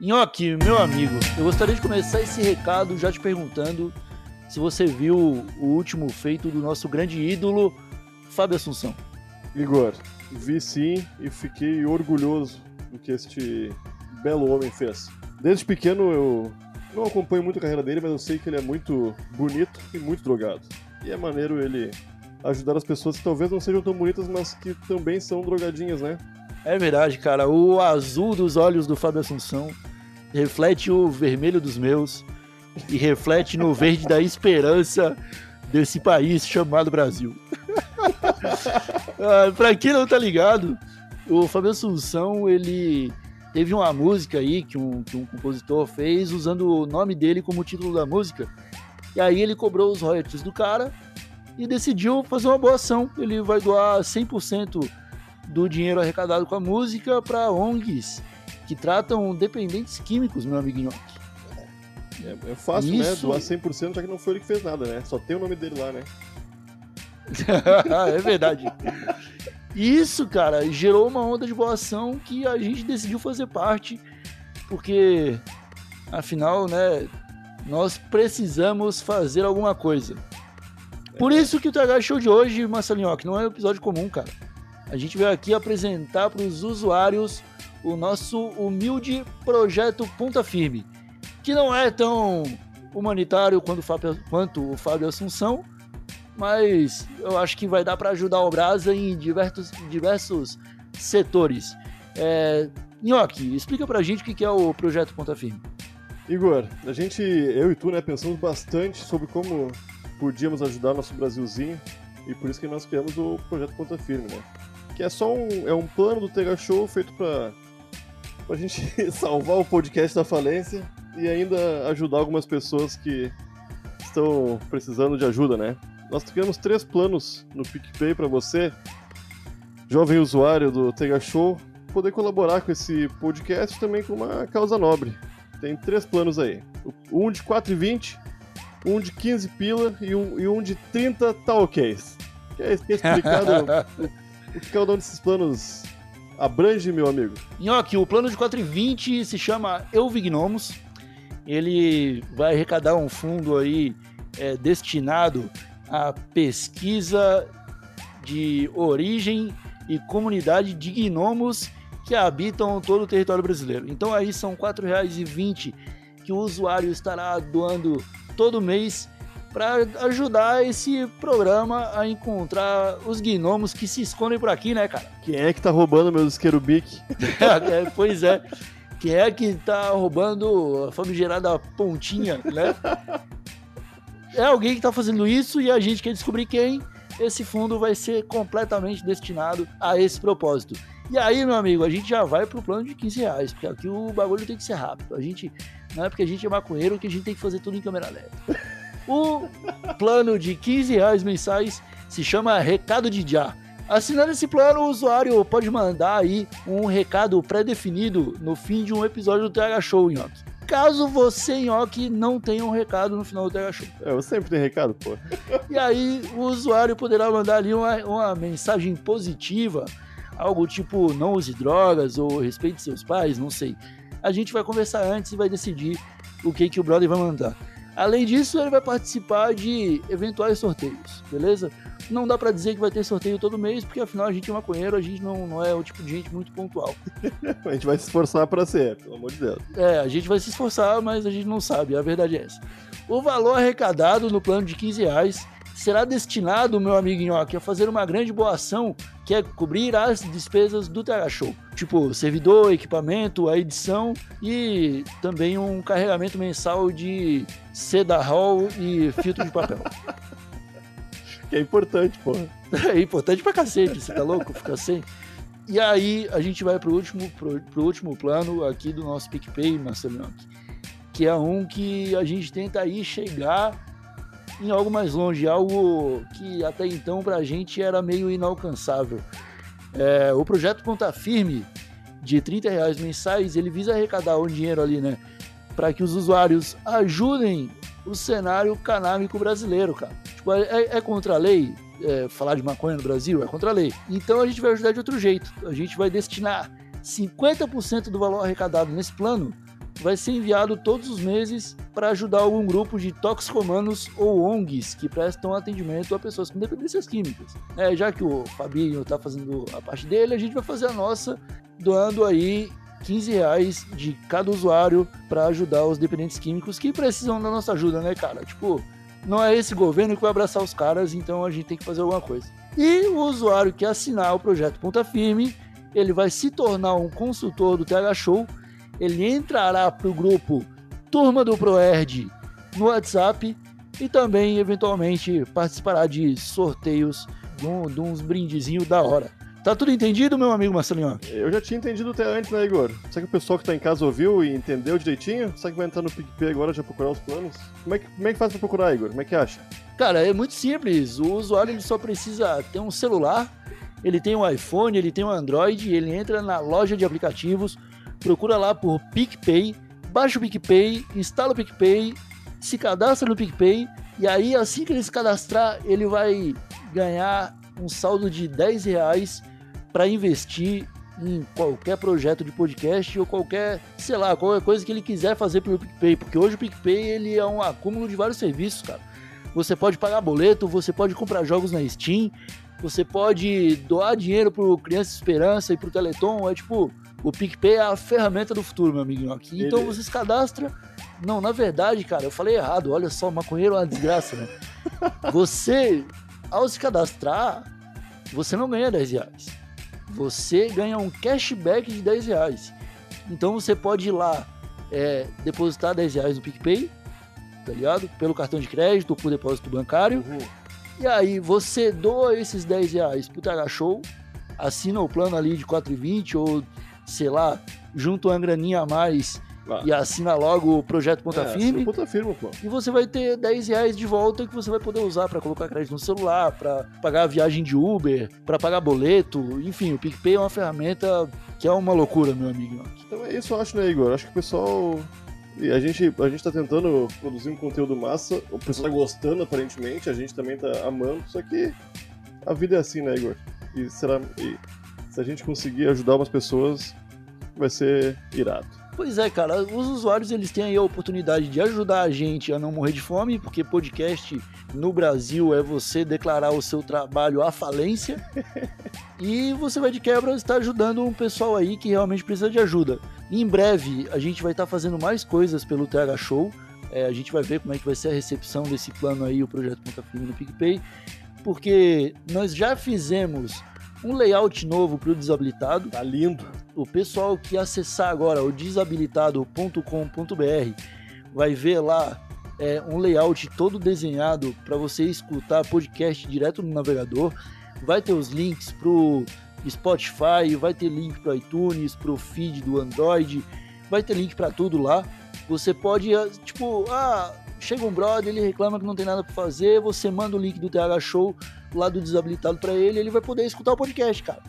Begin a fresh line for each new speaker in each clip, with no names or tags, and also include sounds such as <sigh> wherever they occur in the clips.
Nhoque, meu amigo, eu gostaria de começar esse recado já te perguntando se você viu o último feito do nosso grande ídolo, Fábio Assunção.
Igor, vi sim e fiquei orgulhoso do que este belo homem fez. Desde pequeno eu não acompanho muito a carreira dele, mas eu sei que ele é muito bonito e muito drogado. E é maneiro ele ajudar as pessoas que talvez não sejam tão bonitas, mas que também são drogadinhas, né?
É verdade, cara. O azul dos olhos do Fábio Assunção reflete o vermelho dos meus e reflete no verde da esperança desse país chamado Brasil. <laughs> ah, pra quem não tá ligado, o Fábio Assunção, ele teve uma música aí que um, que um compositor fez usando o nome dele como título da música. E aí ele cobrou os royalties do cara e decidiu fazer uma boa ação. Ele vai doar 100% do dinheiro arrecadado com a música para ONGs que tratam dependentes químicos, meu amiguinho.
É, é fácil, né? Isso... né? Doar 100%, já que não foi ele que fez nada, né? Só tem o nome dele lá, né? <laughs>
é verdade. Isso, cara, gerou uma onda de boa ação que a gente decidiu fazer parte, porque, afinal, né, nós precisamos fazer alguma coisa. Por isso que o TH Show de hoje, Marcelinho, que não é um episódio comum, cara. A gente veio aqui apresentar para os usuários o nosso humilde projeto Ponta Firme, que não é tão humanitário quanto o Fábio, quanto o Fábio Assunção, mas eu acho que vai dar para ajudar o Brasa em diversos, diversos setores. É, Nhoque, explica pra gente o que é o projeto Ponta Firme.
Igor, a gente, eu e tu, né, pensamos bastante sobre como podíamos ajudar nosso Brasilzinho e por isso que nós criamos o projeto Ponta Firme, né? Que é só um, é um plano do Tega Show feito para a gente <laughs> salvar o podcast da falência e ainda ajudar algumas pessoas que estão precisando de ajuda, né? Nós criamos três planos no PicPay para você, jovem usuário do Tega Show, poder colaborar com esse podcast também com uma causa nobre. Tem três planos aí. Um de 4,20, um de 15 pila e um, e um de 30 talks. Que é, que é explicado <laughs> o que cada um desses planos abrange, meu amigo?
Nhoque, o plano de 4,20 se chama Eu Vignomos. Ele vai arrecadar um fundo aí é, destinado à pesquisa de origem e comunidade de gnomos que habitam todo o território brasileiro. Então aí são R$ 4,20 que o usuário estará doando todo mês para ajudar esse programa a encontrar os gnomos que se escondem por aqui, né, cara?
Quem é que tá roubando meus esquerubique? <laughs>
é, pois é. Quem é que tá roubando a famigerada pontinha, né? É alguém que tá fazendo isso e a gente quer descobrir quem. Esse fundo vai ser completamente destinado a esse propósito. E aí, meu amigo, a gente já vai pro plano de 15 reais, porque aqui o bagulho tem que ser rápido. A gente, não é porque a gente é maconheiro que a gente tem que fazer tudo em câmera lenta. O plano de 15 reais mensais se chama Recado de Já. Assinando esse plano, o usuário pode mandar aí um recado pré-definido no fim de um episódio do TH Show, Nhoque. Caso você, Nhoque, não tenha um recado no final do TH Show.
É, eu sempre tenho recado, pô.
E aí, o usuário poderá mandar ali uma, uma mensagem positiva, algo tipo não use drogas ou respeite seus pais, não sei. A gente vai conversar antes e vai decidir o que, que o brother vai mandar. Além disso, ele vai participar de eventuais sorteios, beleza? Não dá para dizer que vai ter sorteio todo mês, porque afinal a gente é maconheiro, a gente não, não é o tipo de gente muito pontual. <laughs>
a gente vai se esforçar para ser, pelo amor de Deus.
É, a gente vai se esforçar, mas a gente não sabe, a verdade é essa. O valor arrecadado no plano de 15 reais será destinado, meu amigo Nhoque, a fazer uma grande boa ação, que é cobrir as despesas do TH Show. Tipo, servidor, equipamento, a edição e também um carregamento mensal de seda roll e filtro de papel. <laughs>
que é importante, pô.
É importante pra cacete, você tá louco? Ficar sem. E aí a gente vai pro último, pro, pro último plano aqui do nosso PicPay, Marcelo que é um que a gente tenta aí chegar em algo mais longe, algo que até então para a gente era meio inalcançável. É, o projeto Ponta Firme, de 30 reais mensais, ele visa arrecadar um dinheiro ali, né? Para que os usuários ajudem o cenário canábico brasileiro, cara. Tipo, é, é contra a lei é, falar de maconha no Brasil? É contra a lei. Então a gente vai ajudar de outro jeito. A gente vai destinar 50% do valor arrecadado nesse plano vai ser enviado todos os meses para ajudar algum grupo de toxicomanos ou ONGs que prestam atendimento a pessoas com dependências químicas. É, já que o Fabinho está fazendo a parte dele, a gente vai fazer a nossa, doando aí 15 reais de cada usuário para ajudar os dependentes químicos que precisam da nossa ajuda, né, cara? Tipo, não é esse governo que vai abraçar os caras, então a gente tem que fazer alguma coisa. E o usuário que assinar o projeto Ponta Firme, ele vai se tornar um consultor do TH Show, ele entrará para o grupo Turma do ProErd no WhatsApp e também, eventualmente, participará de sorteios de, um, de uns brindezinhos da hora. Tá tudo entendido, meu amigo Marcelinho?
Eu já tinha entendido até antes, né, Igor? Será que o pessoal que tá em casa ouviu e entendeu direitinho? Será que vai entrar no PicPay agora já procurar os planos? Como é que, como é que faz pra procurar, Igor? Como é que acha?
Cara, é muito simples. O usuário ele só precisa ter um celular, ele tem um iPhone, ele tem um Android, ele entra na loja de aplicativos, procura lá por PicPay, baixa o PicPay, instala o PicPay, se cadastra no PicPay e aí assim que ele se cadastrar, ele vai ganhar um saldo de 10 reais para investir em qualquer projeto de podcast ou qualquer, sei lá, qualquer coisa que ele quiser fazer pelo PicPay, porque hoje o PicPay ele é um acúmulo de vários serviços, cara. Você pode pagar boleto, você pode comprar jogos na Steam, você pode doar dinheiro pro Criança Esperança e pro Teleton, é tipo, o PicPay é a ferramenta do futuro, meu amiguinho aqui. Então você se cadastra. Não, na verdade, cara, eu falei errado. Olha só, maconheiro é uma desgraça, né? <laughs> Você, ao se cadastrar, você não ganha 10 reais você ganha um cashback de 10 reais. Então você pode ir lá é, depositar 10 reais no PicPay, tá ligado? Pelo cartão de crédito ou por depósito bancário. Uhum. E aí você doa esses 10 reais pro TH Show, assina o plano ali de 4,20 ou, sei lá, junta uma graninha a mais ah. e assina logo o projeto Ponta é, Firme.
Ponta Firme, pô.
E você vai ter 10 reais de volta que você vai poder usar para colocar crédito no celular, para pagar a viagem de Uber, para pagar boleto. Enfim, o PicPay é uma ferramenta que é uma loucura, meu amigo.
Então é isso, eu acho, né, Igor? Acho que o pessoal e a gente, a gente tá tentando produzir um conteúdo massa, o pessoal tá gostando aparentemente, a gente também tá amando, só que a vida é assim, né, Igor? E, será, e se a gente conseguir ajudar umas pessoas, vai ser irado.
Pois é, cara, os usuários eles têm aí a oportunidade de ajudar a gente a não morrer de fome, porque podcast no Brasil é você declarar o seu trabalho à falência. <laughs> e você vai de quebra estar ajudando um pessoal aí que realmente precisa de ajuda. em breve a gente vai estar fazendo mais coisas pelo TH Show. É, a gente vai ver como é que vai ser a recepção desse plano aí, o projeto Ponta Firme no PicPay, porque nós já fizemos um layout novo para o desabilitado.
Tá lindo.
O pessoal que acessar agora o desabilitado.com.br vai ver lá é, um layout todo desenhado para você escutar podcast direto no navegador. Vai ter os links pro Spotify, vai ter link para iTunes, pro feed do Android, vai ter link para tudo lá. Você pode, tipo, ah, chega um brother, ele reclama que não tem nada para fazer, você manda o link do TH Show lá do desabilitado para ele, ele vai poder escutar o podcast, cara.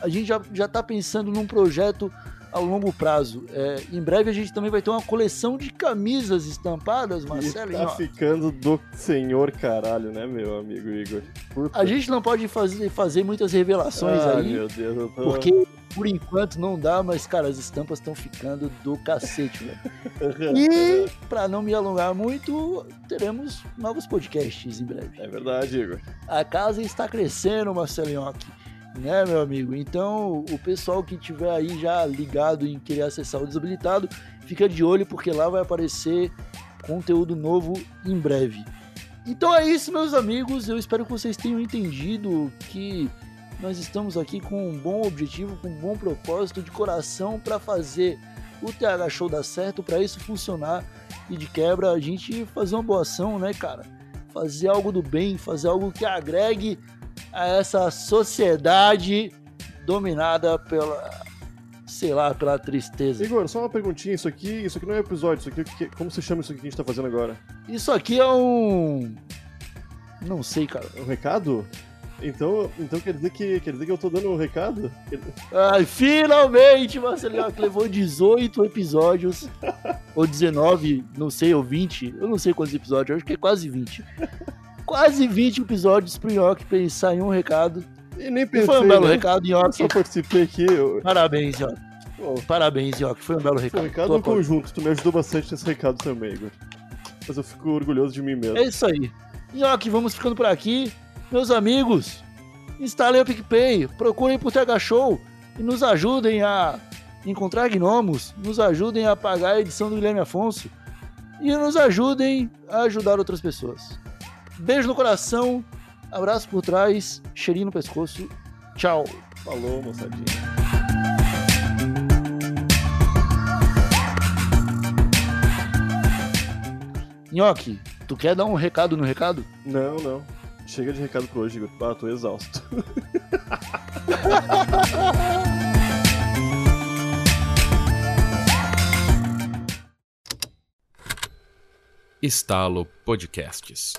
A gente já, já tá pensando num projeto a longo prazo. É, em breve a gente também vai ter uma coleção de camisas estampadas, Marcelo.
Tá ficando do senhor caralho, né, meu amigo Igor?
Puta. A gente não pode fazer, fazer muitas revelações
ah,
aí.
Meu Deus, eu tô...
Porque por enquanto não dá, mas, cara, as estampas estão ficando do cacete, velho. e, pra não me alongar muito, teremos novos podcasts em breve.
É verdade, Igor.
A casa está crescendo, Marcelinho né, meu amigo? Então, o pessoal que tiver aí já ligado em querer acessar o desabilitado, fica de olho porque lá vai aparecer conteúdo novo em breve. Então é isso, meus amigos. Eu espero que vocês tenham entendido que nós estamos aqui com um bom objetivo, com um bom propósito de coração para fazer o TH Show dar certo, para isso funcionar e de quebra a gente fazer uma boa ação, né, cara? Fazer algo do bem, fazer algo que agregue a essa sociedade dominada pela, sei lá, pela tristeza.
Igor, só uma perguntinha, isso aqui, isso aqui não é episódio, isso aqui, como você chama isso aqui que a gente tá fazendo agora?
Isso aqui é um... Não sei, cara.
Um recado? Então, então quer dizer que quer dizer que eu tô dando um recado?
Ai, finalmente, Marcelinho, que levou 18 episódios, <laughs> ou 19, não sei, ou 20, eu não sei quantos episódios, acho que é quase 20 quase 20 episódios pro Nhoque pensar em um recado.
E nem pensei,
Foi um belo né? recado, Nhoque.
Só participei aqui. Eu...
Parabéns, Nhoque. Parabéns, Ioki. Foi um belo recado.
Foi um recado no conjunto. Tu me ajudou bastante nesse recado também, Igor. Mas eu fico orgulhoso de mim mesmo.
É isso aí. Ioki, vamos ficando por aqui. Meus amigos, instalem o PicPay, procurem por TH Show e nos ajudem a encontrar gnomos, nos ajudem a pagar a edição do Guilherme Afonso e nos ajudem a ajudar outras pessoas. Beijo no coração, abraço por trás, cheirinho no pescoço. Tchau.
Falou, moçadinha.
Nhoque, tu quer dar um recado no recado?
Não, não. Chega de recado por hoje, Igor. Ah, tô exausto. <laughs>
Estalo Podcasts.